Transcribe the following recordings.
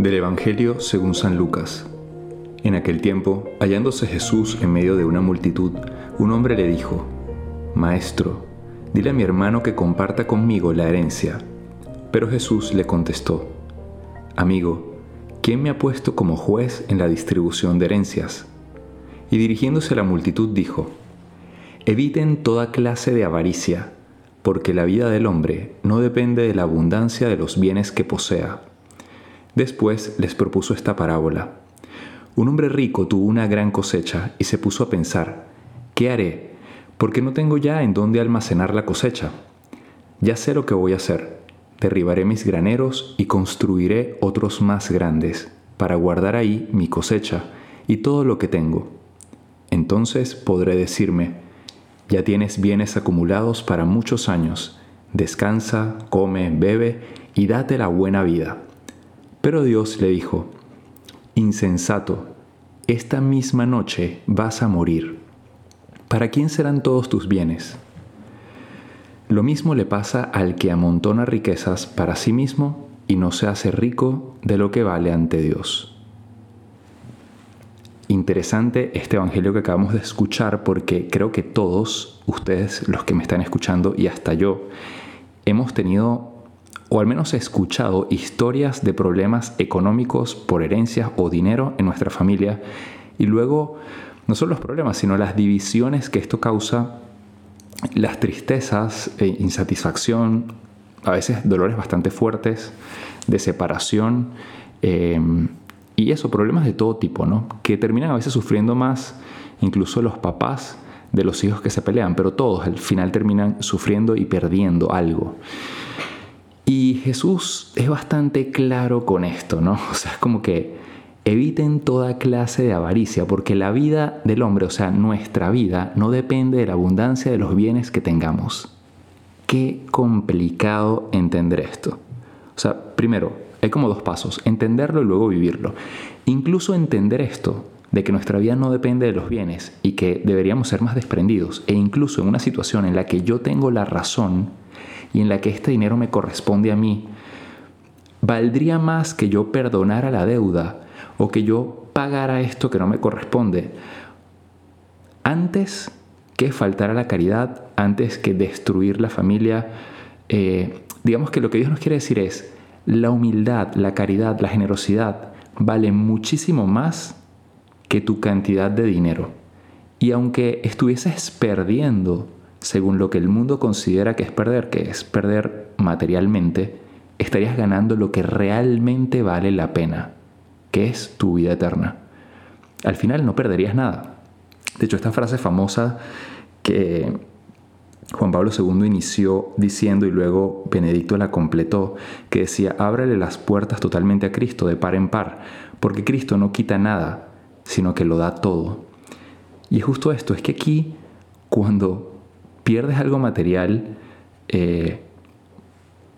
Del Evangelio según San Lucas. En aquel tiempo, hallándose Jesús en medio de una multitud, un hombre le dijo, Maestro, dile a mi hermano que comparta conmigo la herencia. Pero Jesús le contestó, Amigo, ¿quién me ha puesto como juez en la distribución de herencias? Y dirigiéndose a la multitud dijo, Eviten toda clase de avaricia, porque la vida del hombre no depende de la abundancia de los bienes que posea. Después les propuso esta parábola. Un hombre rico tuvo una gran cosecha y se puso a pensar, ¿qué haré? Porque no tengo ya en dónde almacenar la cosecha. Ya sé lo que voy a hacer. Derribaré mis graneros y construiré otros más grandes, para guardar ahí mi cosecha y todo lo que tengo. Entonces podré decirme, ya tienes bienes acumulados para muchos años, descansa, come, bebe y date la buena vida. Pero Dios le dijo, Insensato, esta misma noche vas a morir. ¿Para quién serán todos tus bienes? Lo mismo le pasa al que amontona riquezas para sí mismo y no se hace rico de lo que vale ante Dios. Interesante este Evangelio que acabamos de escuchar porque creo que todos ustedes, los que me están escuchando y hasta yo, hemos tenido o al menos he escuchado historias de problemas económicos por herencias o dinero en nuestra familia y luego no solo los problemas, sino las divisiones que esto causa, las tristezas, e insatisfacción, a veces dolores bastante fuertes, de separación em, y eso, problemas de todo tipo, ¿no? Que terminan a veces sufriendo más incluso los papás de los hijos que se pelean, pero todos al final terminan sufriendo y perdiendo algo. Y Jesús es bastante claro con esto, ¿no? O sea, es como que eviten toda clase de avaricia, porque la vida del hombre, o sea, nuestra vida, no depende de la abundancia de los bienes que tengamos. Qué complicado entender esto. O sea, primero, hay como dos pasos, entenderlo y luego vivirlo. Incluso entender esto, de que nuestra vida no depende de los bienes y que deberíamos ser más desprendidos, e incluso en una situación en la que yo tengo la razón, y en la que este dinero me corresponde a mí, valdría más que yo perdonara la deuda o que yo pagara esto que no me corresponde antes que faltar a la caridad, antes que destruir la familia. Eh, digamos que lo que Dios nos quiere decir es, la humildad, la caridad, la generosidad vale muchísimo más que tu cantidad de dinero. Y aunque estuvieses perdiendo según lo que el mundo considera que es perder, que es perder materialmente, estarías ganando lo que realmente vale la pena, que es tu vida eterna. Al final no perderías nada. De hecho, esta frase famosa que Juan Pablo II inició diciendo y luego Benedicto la completó, que decía, ábrale las puertas totalmente a Cristo de par en par, porque Cristo no quita nada, sino que lo da todo. Y es justo esto, es que aquí, cuando pierdes algo material eh,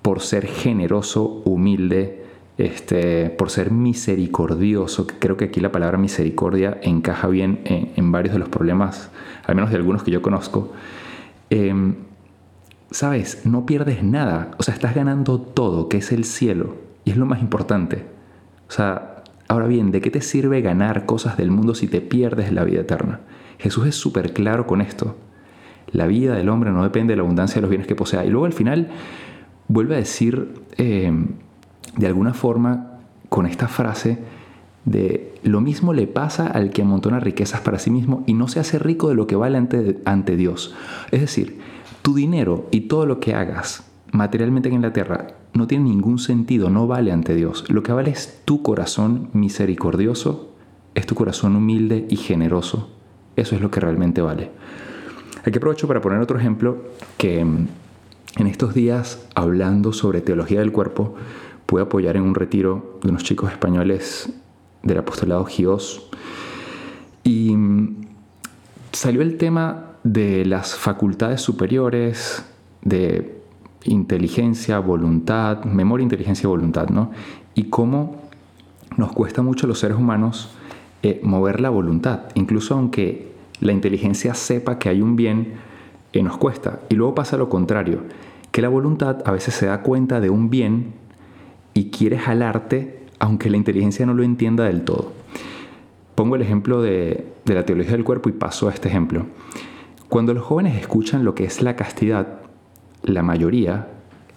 por ser generoso, humilde, este, por ser misericordioso, creo que aquí la palabra misericordia encaja bien en, varios de los problemas, al menos de algunos que yo conozco. Em, Sabes, no pierdes nada, o sea, estás ganando todo, que es el cielo, y es lo más importante. O sea, ahora bien, ¿de qué te sirve ganar cosas del mundo si te pierdes la vida eterna? Jesús es súper claro con esto. La vida del hombre no depende de la abundancia de los bienes que posea. Y luego al final vuelve a decir, eh, de alguna forma, con esta frase, de lo mismo le pasa al que amontona riquezas para sí mismo y no se hace rico de lo que vale ante, ante Dios. Es decir, tu dinero y todo lo que hagas materialmente en la tierra no tiene ningún sentido, no vale ante Dios. Lo que vale es tu corazón misericordioso, es tu corazón humilde y generoso. Eso es lo que realmente vale. Aquí aprovecho para poner otro ejemplo que mm, en estos días, hablando sobre teología del cuerpo, pude apoyar en un retiro de unos chicos españoles del apostolado Gios y mm, salió el tema de las facultades superiores, de inteligencia, voluntad, memoria, inteligencia y voluntad, ¿no? Y cómo nos cuesta mucho a los seres humanos eh, mover la voluntad, incluso aunque la inteligencia sepa que hay un bien, que nos cuesta. Y luego pasa lo contrario, que la voluntad a veces se da cuenta de un bien y quiere jalarte aunque la inteligencia no lo entienda del todo. Pongo el ejemplo de, de la teología del cuerpo y paso a este ejemplo. Cuando los jóvenes escuchan lo que es la castidad, la mayoría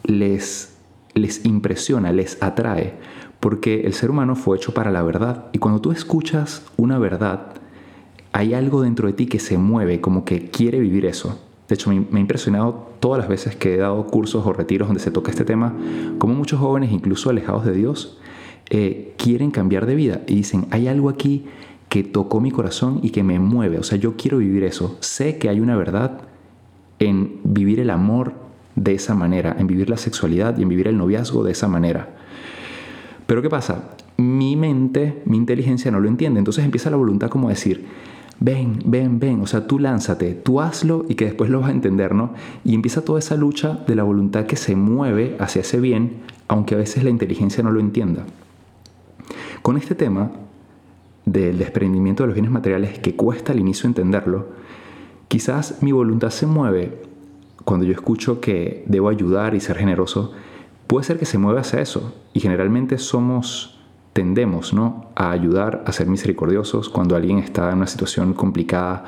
les, les impresiona, les atrae, porque el ser humano fue hecho para la verdad. Y cuando tú escuchas una verdad, hay algo dentro de ti que se mueve, como que quiere vivir eso. De hecho, me, ha impresionado todas las veces que he dado cursos o retiros donde se toca este tema, como muchos jóvenes, incluso alejados de Dios, eh, quieren cambiar de vida y dicen, hay algo aquí que tocó mi corazón y que me mueve. O sea, yo quiero vivir eso. Sé que hay una verdad en vivir el amor de esa manera, en vivir la sexualidad y en vivir el noviazgo de esa manera. Pero ¿qué pasa? Mi mente, mi inteligencia no lo entiende. Entonces empieza la voluntad como decir, ven, ven, ven, o sea, tú lánzate, tú hazlo y que después lo vas a entender, ¿no? Y empieza toda esa lucha de la voluntad que se mueve hacia ese bien, aunque a veces la inteligencia no lo entienda. Con este tema del desprendimiento de los bienes materiales que cuesta al inicio entenderlo, quizás mi voluntad se mueve cuando yo escucho que debo ayudar y ser generoso, puede ser que se mueva hacia eso. Y generalmente somos tendemos ¿no? a ayudar, a ser misericordiosos cuando alguien está en una situación complicada,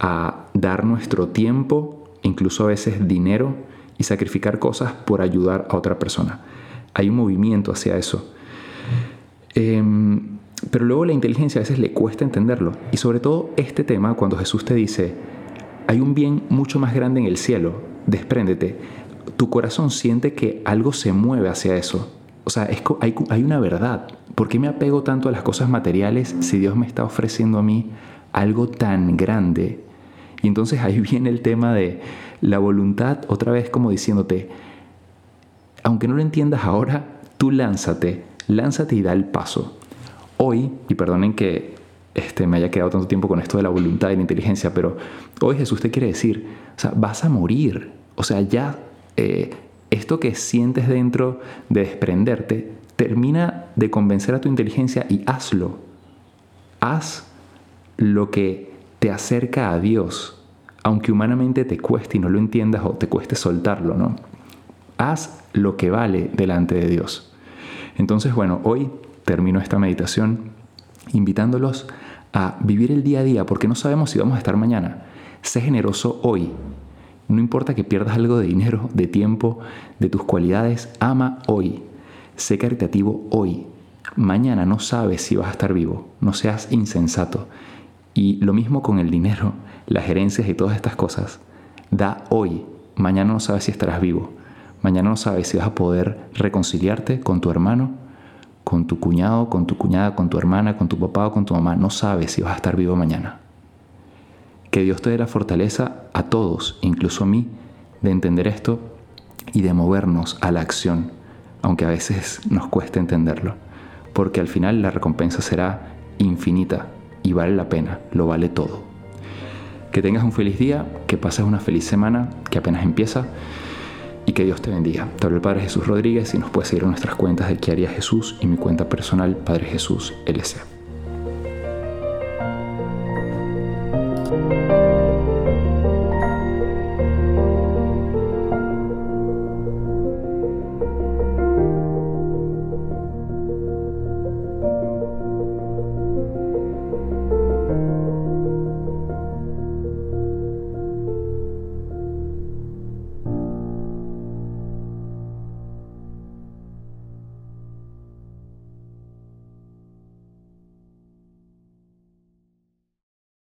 a dar nuestro tiempo, incluso a veces dinero, y sacrificar cosas por ayudar a otra persona. Hay un movimiento hacia eso. Em, pero luego la inteligencia a veces le cuesta entenderlo. Y sobre todo este tema, cuando Jesús te dice, hay un bien mucho más grande en el cielo, despréndete. Tu corazón siente que algo se mueve hacia eso. O sea, hay, hay una verdad. ¿Por qué me apego tanto a las cosas materiales si Dios me está ofreciendo a mí algo tan grande? Y entonces ahí viene el tema de la voluntad, otra vez como diciéndote, aunque no lo entiendas ahora, tú lánzate, lánzate y da el paso. Hoy, y perdonen que este, me haya quedado tanto tiempo con esto de la voluntad y la inteligencia, pero hoy Jesús te quiere decir, o sea, vas a morir. O sea, ya eh, esto que sientes dentro de desprenderte, termina de convencer a tu inteligencia y hazlo. Haz lo que te acerca a Dios, aunque humanamente te cueste y no lo entiendas o te cueste soltarlo, ¿no? Haz lo que vale delante de Dios. Entonces, bueno, hoy termino esta meditación invitándolos a vivir el día a día porque no sabemos si vamos a estar mañana. Sé generoso hoy, no importa que pierdas algo de dinero, de tiempo, de tus cualidades, ama hoy. Sé caritativo hoy. Mañana no sabes si vas a estar vivo. No seas insensato. Y lo mismo con el dinero, las herencias y todas estas cosas. Da hoy. Mañana no sabes si estarás vivo. Mañana no sabes si vas a poder reconciliarte con tu hermano, con tu cuñado, con tu cuñada, con tu hermana, con tu papá o con tu mamá. No sabes si vas a estar vivo mañana. Que Dios te dé la fortaleza a todos, incluso a mí, de entender esto y de movernos a la acción, aunque a veces nos cueste entenderlo, porque al final la recompensa será infinita y vale la pena, lo vale todo. Que tengas un feliz día, que pases una feliz semana que apenas empieza y que Dios te bendiga. Te hablo el Padre Jesús Rodríguez y nos puedes seguir en nuestras cuentas de qué haría Jesús y mi cuenta personal Padre Jesús LC.